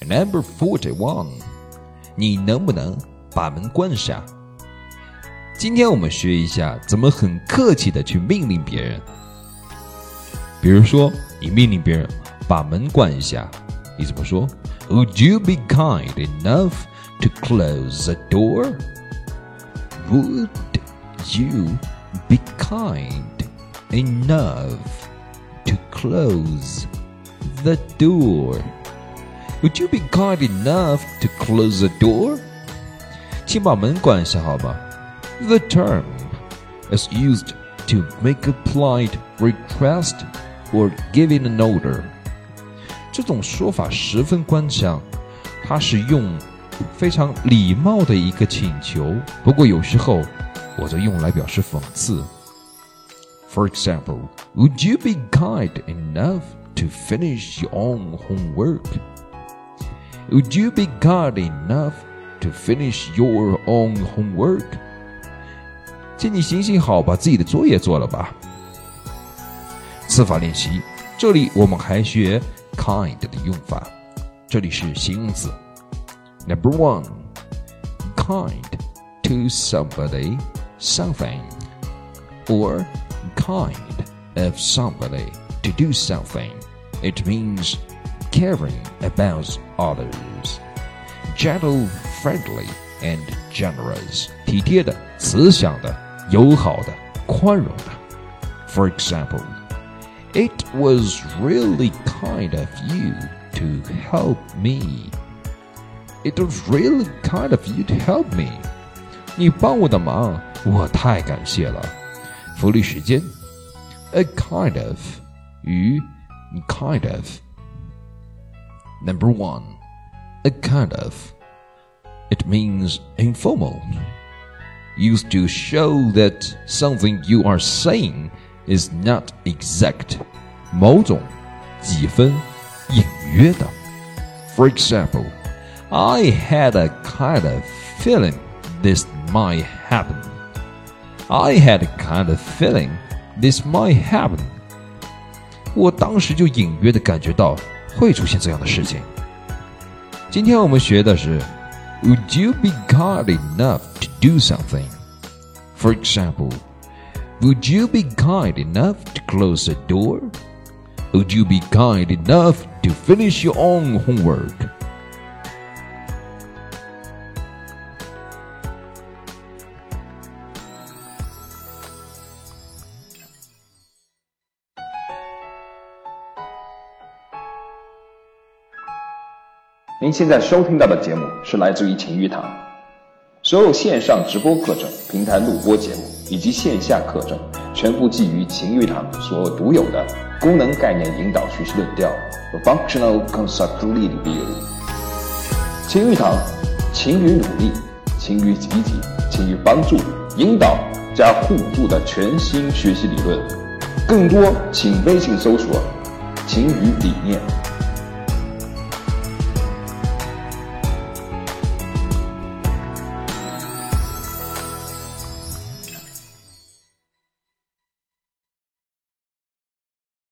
Number forty-one，你能不能把门关上？今天我们学一下怎么很客气的去命令别人。比如说，你命令别人把门关一下，你怎么说？Would you be kind enough to close the door? Would you be kind enough to close the door? Would you be kind enough to close the door? 请把门关下好吗？The term is used to make a polite request or giving an order。这种说法十分官腔，它是用非常礼貌的一个请求，不过有时候我则用来表示讽刺。For example, would you be kind enough to finish your own homework? Would you be kind enough to finish your own homework? 请你行行好，把自己的作业做了吧。词法练习，这里我们还学 kind 的用法。这里是形容词。Number one, kind to somebody, something, or kind of somebody to do something. It means caring about others. Gentle, friendly, and generous. 体贴的、慈祥的、友好的、宽容的。For example, it was really kind of you to help me. It was really kind of you to help me. 你帮我的忙，我太感谢了。福利时间，a kind of 与 kind of。 Number one, a kind of. It means informal, used to show that something you are saying is not exact. 某种几分隐约的。For example, I had a kind of feeling this might happen. I had a kind of feeling this might happen. 我当时就隐约的感觉到 会出现这样的事情。今天我们学的是 Would you be kind enough to do something? For example, would you be kind enough to close the door? Would you be kind enough to finish your own homework? 您现在收听到的节目是来自于晴玉堂，所有线上直播课程、平台录播节目以及线下课程，全部基于晴玉堂所独有的功能概念引导学习论调 （Functional Concept Review）。晴玉堂，勤于努力，勤于积极，勤于帮助、引导加互助的全新学习理论。更多请微信搜索“晴雨理念”。